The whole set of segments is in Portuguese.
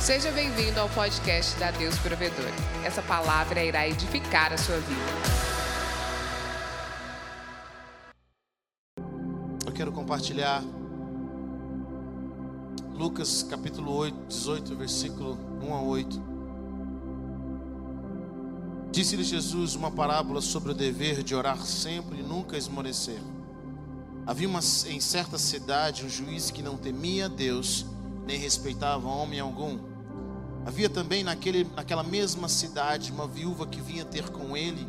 Seja bem-vindo ao podcast da Deus Provedor. Essa palavra irá edificar a sua vida. Eu quero compartilhar Lucas capítulo 8, 18, versículo 1 a 8. Disse-lhe Jesus uma parábola sobre o dever de orar sempre e nunca esmorecer. Havia uma, em certa cidade um juiz que não temia Deus, nem respeitava homem algum. Havia também naquele, naquela mesma cidade uma viúva que vinha ter com ele,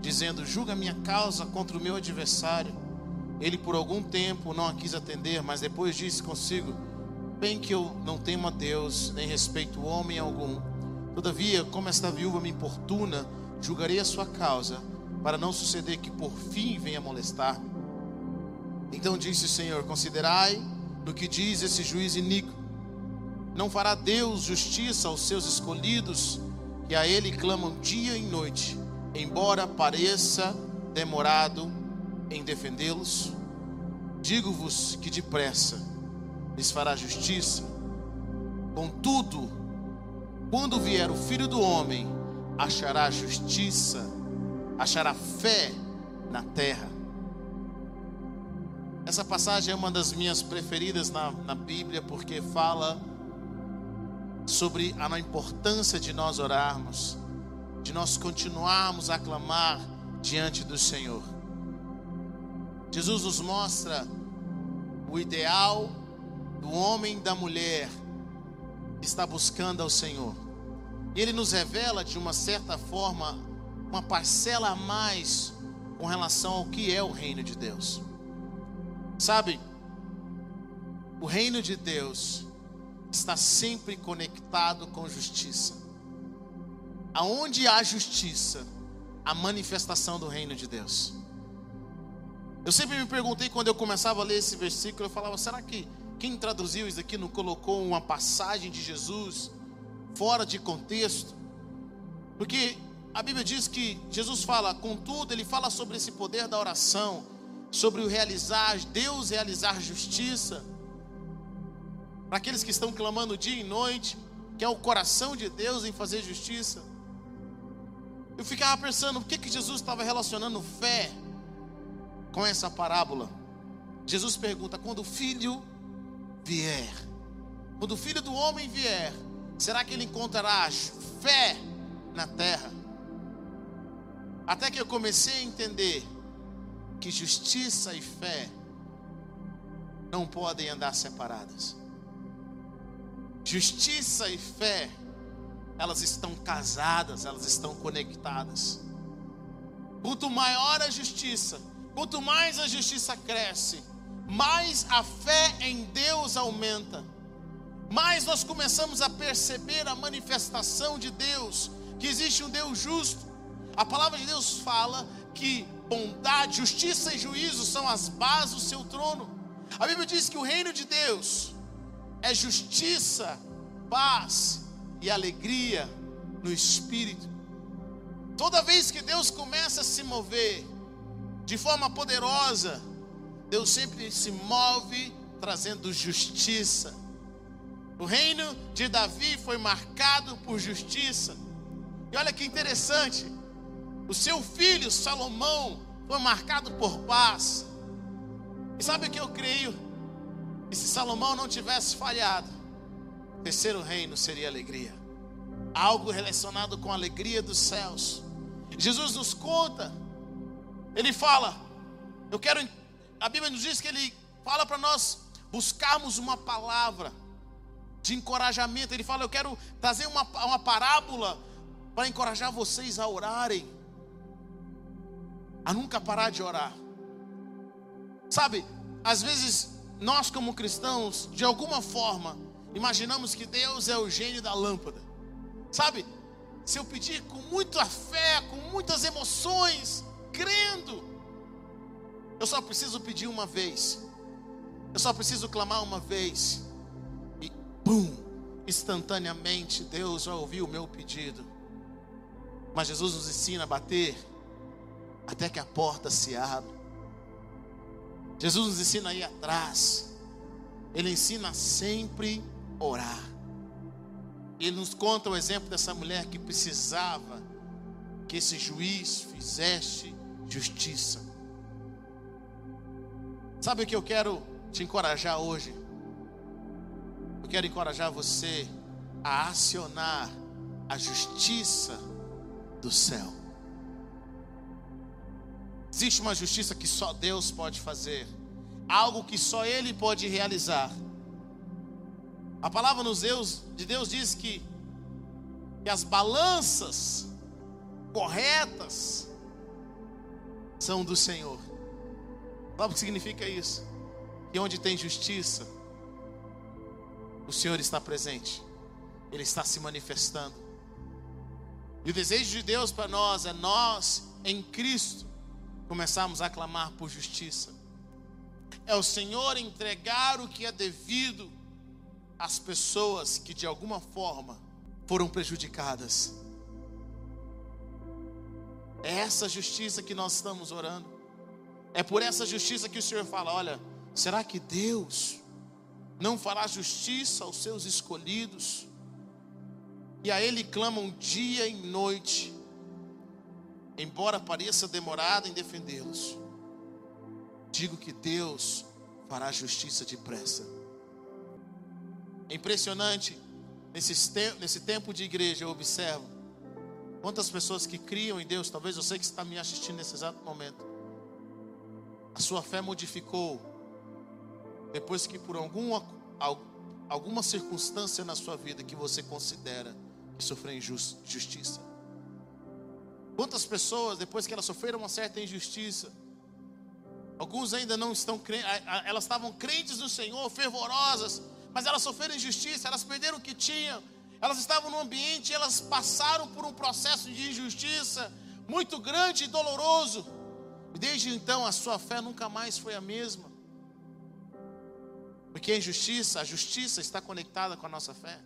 dizendo: Julga minha causa contra o meu adversário. Ele por algum tempo não a quis atender, mas depois disse consigo: Bem que eu não temo a Deus, nem respeito homem algum. Todavia, como esta viúva me importuna, julgarei a sua causa, para não suceder que por fim venha molestar-me. Então disse o Senhor: Considerai no que diz esse juiz iníquo. Não fará Deus justiça aos seus escolhidos, que a Ele clamam dia e noite, embora pareça demorado em defendê-los? Digo-vos que depressa lhes fará justiça. Contudo, quando vier o Filho do Homem, achará justiça, achará fé na terra. Essa passagem é uma das minhas preferidas na, na Bíblia, porque fala sobre a importância de nós orarmos, de nós continuarmos a clamar diante do Senhor. Jesus nos mostra o ideal do homem e da mulher que está buscando ao Senhor. E ele nos revela, de uma certa forma, uma parcela a mais com relação ao que é o reino de Deus. Sabe, o reino de Deus está sempre conectado com justiça. Aonde há justiça, a manifestação do reino de Deus. Eu sempre me perguntei quando eu começava a ler esse versículo, eu falava: será que quem traduziu isso aqui não colocou uma passagem de Jesus fora de contexto? Porque a Bíblia diz que Jesus fala, contudo, ele fala sobre esse poder da oração, sobre o realizar, Deus realizar justiça para aqueles que estão clamando dia e noite, que é o coração de Deus em fazer justiça. Eu ficava pensando, por que, que Jesus estava relacionando fé com essa parábola? Jesus pergunta: quando o filho vier, quando o filho do homem vier, será que ele encontrará fé na terra? Até que eu comecei a entender que justiça e fé não podem andar separadas. Justiça e fé, elas estão casadas, elas estão conectadas. Quanto maior a justiça, quanto mais a justiça cresce, mais a fé em Deus aumenta, mais nós começamos a perceber a manifestação de Deus, que existe um Deus justo. A palavra de Deus fala que bondade, justiça e juízo são as bases do seu trono. A Bíblia diz que o reino de Deus é justiça, paz e alegria no espírito. Toda vez que Deus começa a se mover de forma poderosa, Deus sempre se move trazendo justiça. O reino de Davi foi marcado por justiça. E olha que interessante, o seu filho Salomão foi marcado por paz. E sabe o que eu creio? E se Salomão não tivesse falhado, terceiro reino seria alegria. Algo relacionado com a alegria dos céus. Jesus nos conta, ele fala, eu quero, a Bíblia nos diz que ele fala para nós buscarmos uma palavra de encorajamento. Ele fala, eu quero trazer uma, uma parábola para encorajar vocês a orarem, a nunca parar de orar. Sabe, às vezes nós, como cristãos, de alguma forma, imaginamos que Deus é o gênio da lâmpada. Sabe? Se eu pedir com muita fé, com muitas emoções, crendo, eu só preciso pedir uma vez. Eu só preciso clamar uma vez. E pum, instantaneamente Deus vai ouvir o meu pedido. Mas Jesus nos ensina a bater até que a porta se abra. Jesus nos ensina aí atrás. Ele ensina sempre orar. ele nos conta o exemplo dessa mulher que precisava que esse juiz fizesse justiça. Sabe o que eu quero te encorajar hoje? Eu quero encorajar você a acionar a justiça do céu. Existe uma justiça que só Deus pode fazer, algo que só Ele pode realizar. A palavra nos Deus, de Deus diz que, que as balanças corretas são do Senhor. Sabe o que significa isso? Que onde tem justiça, o Senhor está presente, Ele está se manifestando. E o desejo de Deus para nós é nós, em Cristo, começarmos a clamar por justiça. É o Senhor entregar o que é devido às pessoas que de alguma forma foram prejudicadas. É essa justiça que nós estamos orando. É por essa justiça que o Senhor fala: olha, será que Deus não fará justiça aos seus escolhidos? E a Ele clamam dia e noite, embora pareça demorado em defendê-los. Digo que Deus fará justiça depressa. É impressionante, nesse, nesse tempo de igreja, eu observo quantas pessoas que criam em Deus, talvez você que está me assistindo nesse exato momento, a sua fé modificou depois que por alguma, alguma circunstância na sua vida que você considera que sofreu injustiça. Quantas pessoas, depois que elas sofreram uma certa injustiça, alguns ainda não estão crentes, elas estavam crentes no Senhor, fervorosas, mas elas sofreram injustiça, elas perderam o que tinham, elas estavam no ambiente, elas passaram por um processo de injustiça muito grande e doloroso, e desde então a sua fé nunca mais foi a mesma, porque a injustiça, a justiça está conectada com a nossa fé.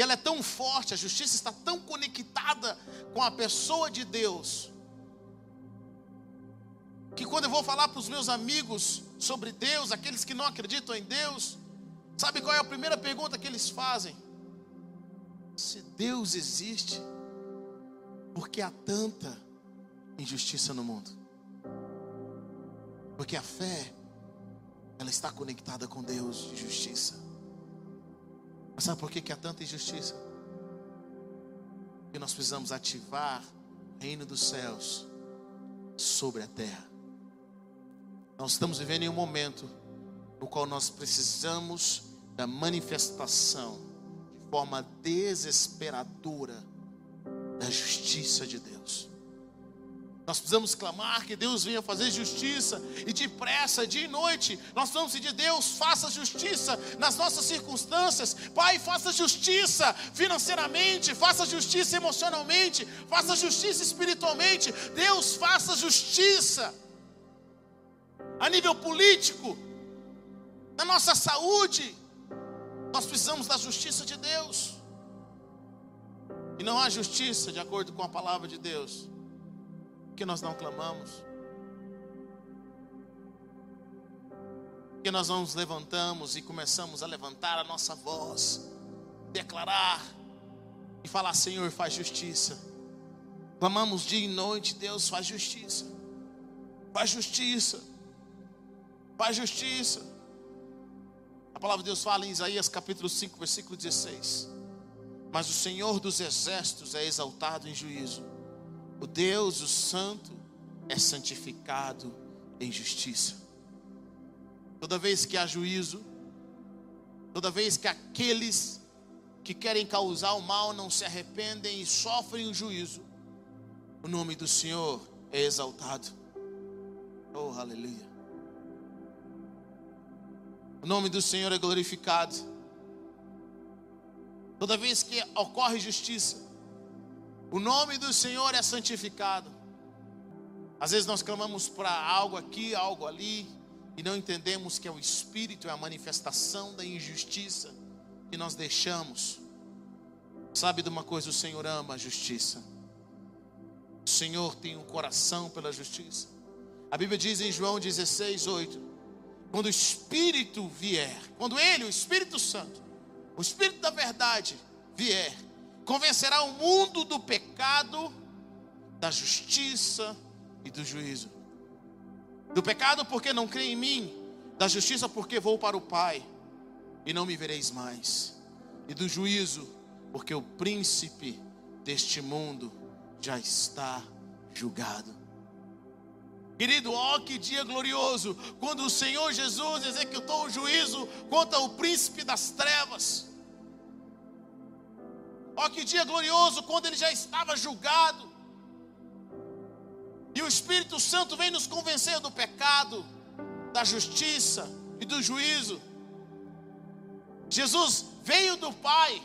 E ela é tão forte, a justiça está tão conectada com a pessoa de Deus, que quando eu vou falar para os meus amigos sobre Deus, aqueles que não acreditam em Deus, sabe qual é a primeira pergunta que eles fazem? Se Deus existe, por que há tanta injustiça no mundo? Porque a fé, ela está conectada com Deus de justiça. Mas sabe por que, que há tanta injustiça? Porque nós precisamos ativar o reino dos céus sobre a terra. Nós estamos vivendo em um momento no qual nós precisamos da manifestação de forma desesperadora da justiça de Deus. Nós precisamos clamar que Deus venha fazer justiça e depressa, dia e noite. Nós precisamos pedir, Deus, faça justiça nas nossas circunstâncias. Pai, faça justiça financeiramente, faça justiça emocionalmente, faça justiça espiritualmente. Deus, faça justiça a nível político, na nossa saúde. Nós precisamos da justiça de Deus. E não há justiça de acordo com a palavra de Deus que nós não clamamos? Que nós não nos levantamos e começamos a levantar a nossa voz, declarar e falar: Senhor, faz justiça. Clamamos dia e noite, Deus faz justiça. Faz justiça. Faz justiça. A palavra de Deus fala em Isaías capítulo 5, versículo 16. Mas o Senhor dos exércitos é exaltado em juízo o Deus, o Santo, é santificado em justiça. Toda vez que há juízo, toda vez que aqueles que querem causar o mal não se arrependem e sofrem o juízo, o nome do Senhor é exaltado. Oh, aleluia. O nome do Senhor é glorificado. Toda vez que ocorre justiça, o nome do Senhor é santificado. Às vezes nós clamamos para algo aqui, algo ali, e não entendemos que é o Espírito, é a manifestação da injustiça que nós deixamos. Sabe de uma coisa? O Senhor ama a justiça. O Senhor tem um coração pela justiça. A Bíblia diz em João 16, 8: quando o Espírito vier, quando Ele, o Espírito Santo, o Espírito da verdade vier, convencerá o mundo do pecado, da justiça e do juízo. Do pecado porque não crê em mim, da justiça porque vou para o Pai e não me vereis mais, e do juízo porque o príncipe deste mundo já está julgado. Querido, ó que dia glorioso, quando o Senhor Jesus executou o juízo contra o príncipe das trevas. Ó que dia glorioso, quando ele já estava julgado. E o Espírito Santo vem nos convencer do pecado, da justiça e do juízo. Jesus veio do Pai.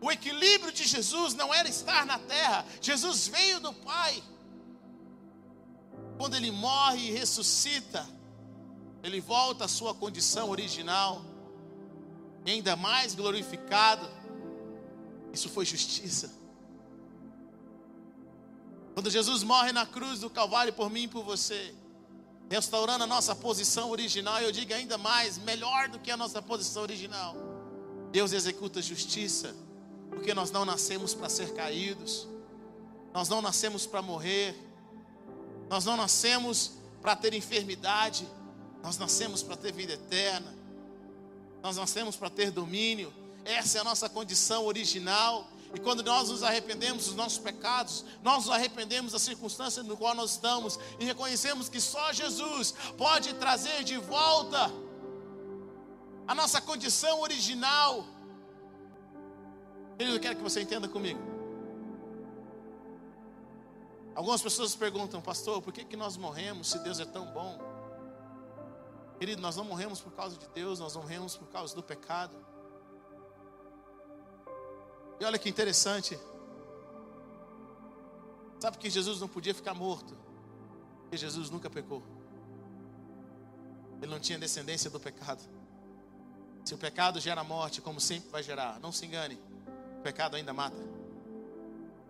O equilíbrio de Jesus não era estar na terra. Jesus veio do Pai. Quando ele morre e ressuscita, ele volta à sua condição original, ainda mais glorificado. Isso foi justiça. Quando Jesus morre na cruz do Calvário por mim e por você, restaurando a nossa posição original, eu digo ainda mais, melhor do que a nossa posição original. Deus executa justiça, porque nós não nascemos para ser caídos, nós não nascemos para morrer, nós não nascemos para ter enfermidade, nós nascemos para ter vida eterna, nós nascemos para ter domínio, essa é a nossa condição original. E quando nós nos arrependemos dos nossos pecados, nós nos arrependemos da circunstância no qual nós estamos e reconhecemos que só Jesus pode trazer de volta a nossa condição original. Querido, eu quero que você entenda comigo. Algumas pessoas perguntam, pastor, por que, que nós morremos se Deus é tão bom? Querido, nós não morremos por causa de Deus, nós morremos por causa do pecado. E olha que interessante. Sabe que Jesus não podia ficar morto? Porque Jesus nunca pecou. Ele não tinha descendência do pecado. Se o pecado gera morte, como sempre vai gerar, não se engane, o pecado ainda mata.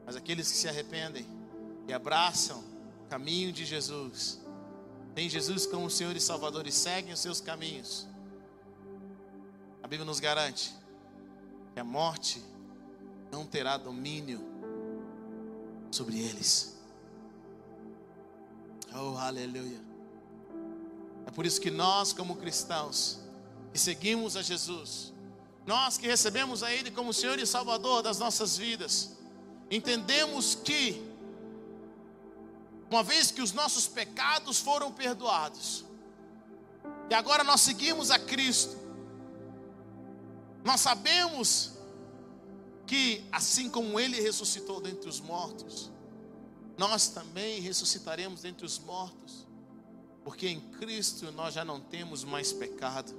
Mas aqueles que se arrependem e abraçam o caminho de Jesus, tem Jesus como Senhor e Salvador e seguem os seus caminhos, a Bíblia nos garante que a morte não terá domínio sobre eles. Oh, aleluia. É por isso que nós, como cristãos, que seguimos a Jesus, nós que recebemos a Ele como Senhor e Salvador das nossas vidas, entendemos que, uma vez que os nossos pecados foram perdoados, e agora nós seguimos a Cristo, nós sabemos que assim como ele ressuscitou dentre os mortos, nós também ressuscitaremos dentre os mortos, porque em Cristo nós já não temos mais pecado.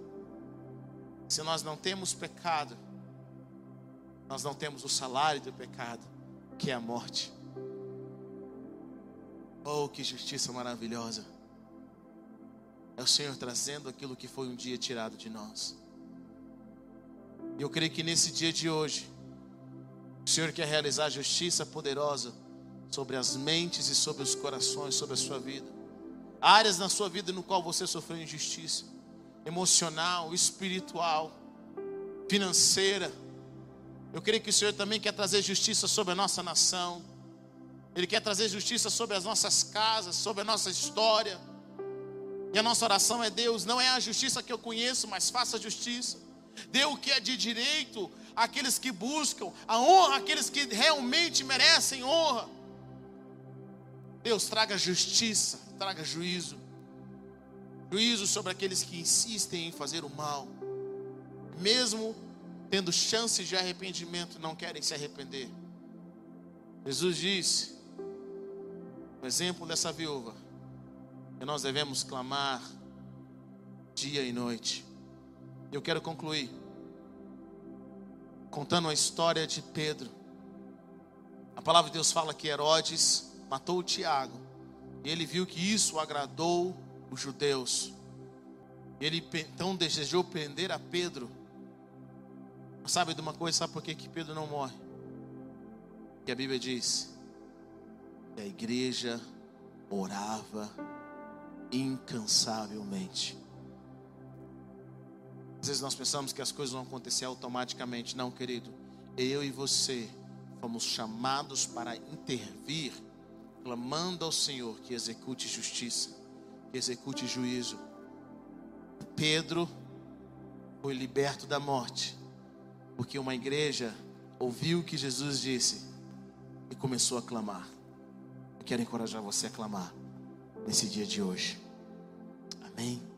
Se nós não temos pecado, nós não temos o salário do pecado, que é a morte. Oh, que justiça maravilhosa! É o Senhor trazendo aquilo que foi um dia tirado de nós. E eu creio que nesse dia de hoje, Senhor quer realizar justiça poderosa sobre as mentes e sobre os corações, sobre a sua vida. Áreas na sua vida no qual você sofreu injustiça, emocional, espiritual, financeira. Eu creio que o Senhor também quer trazer justiça sobre a nossa nação. Ele quer trazer justiça sobre as nossas casas, sobre a nossa história. E a nossa oração é: Deus, não é a justiça que eu conheço, mas faça justiça. Dê o que é de direito àqueles que buscam, a honra àqueles que realmente merecem honra. Deus, traga justiça, traga juízo. Juízo sobre aqueles que insistem em fazer o mal, mesmo tendo chances de arrependimento, não querem se arrepender. Jesus disse, o exemplo dessa viúva, que nós devemos clamar dia e noite. Eu quero concluir contando a história de Pedro. A palavra de Deus fala que Herodes matou o Tiago. E ele viu que isso agradou os judeus. Ele então desejou prender a Pedro. Sabe de uma coisa? Sabe por que, que Pedro não morre? Que a Bíblia diz que a igreja orava incansavelmente. Às vezes nós pensamos que as coisas vão acontecer automaticamente. Não, querido. Eu e você fomos chamados para intervir, clamando ao Senhor que execute justiça, que execute juízo. Pedro foi liberto da morte, porque uma igreja ouviu o que Jesus disse e começou a clamar. Eu quero encorajar você a clamar nesse dia de hoje. Amém.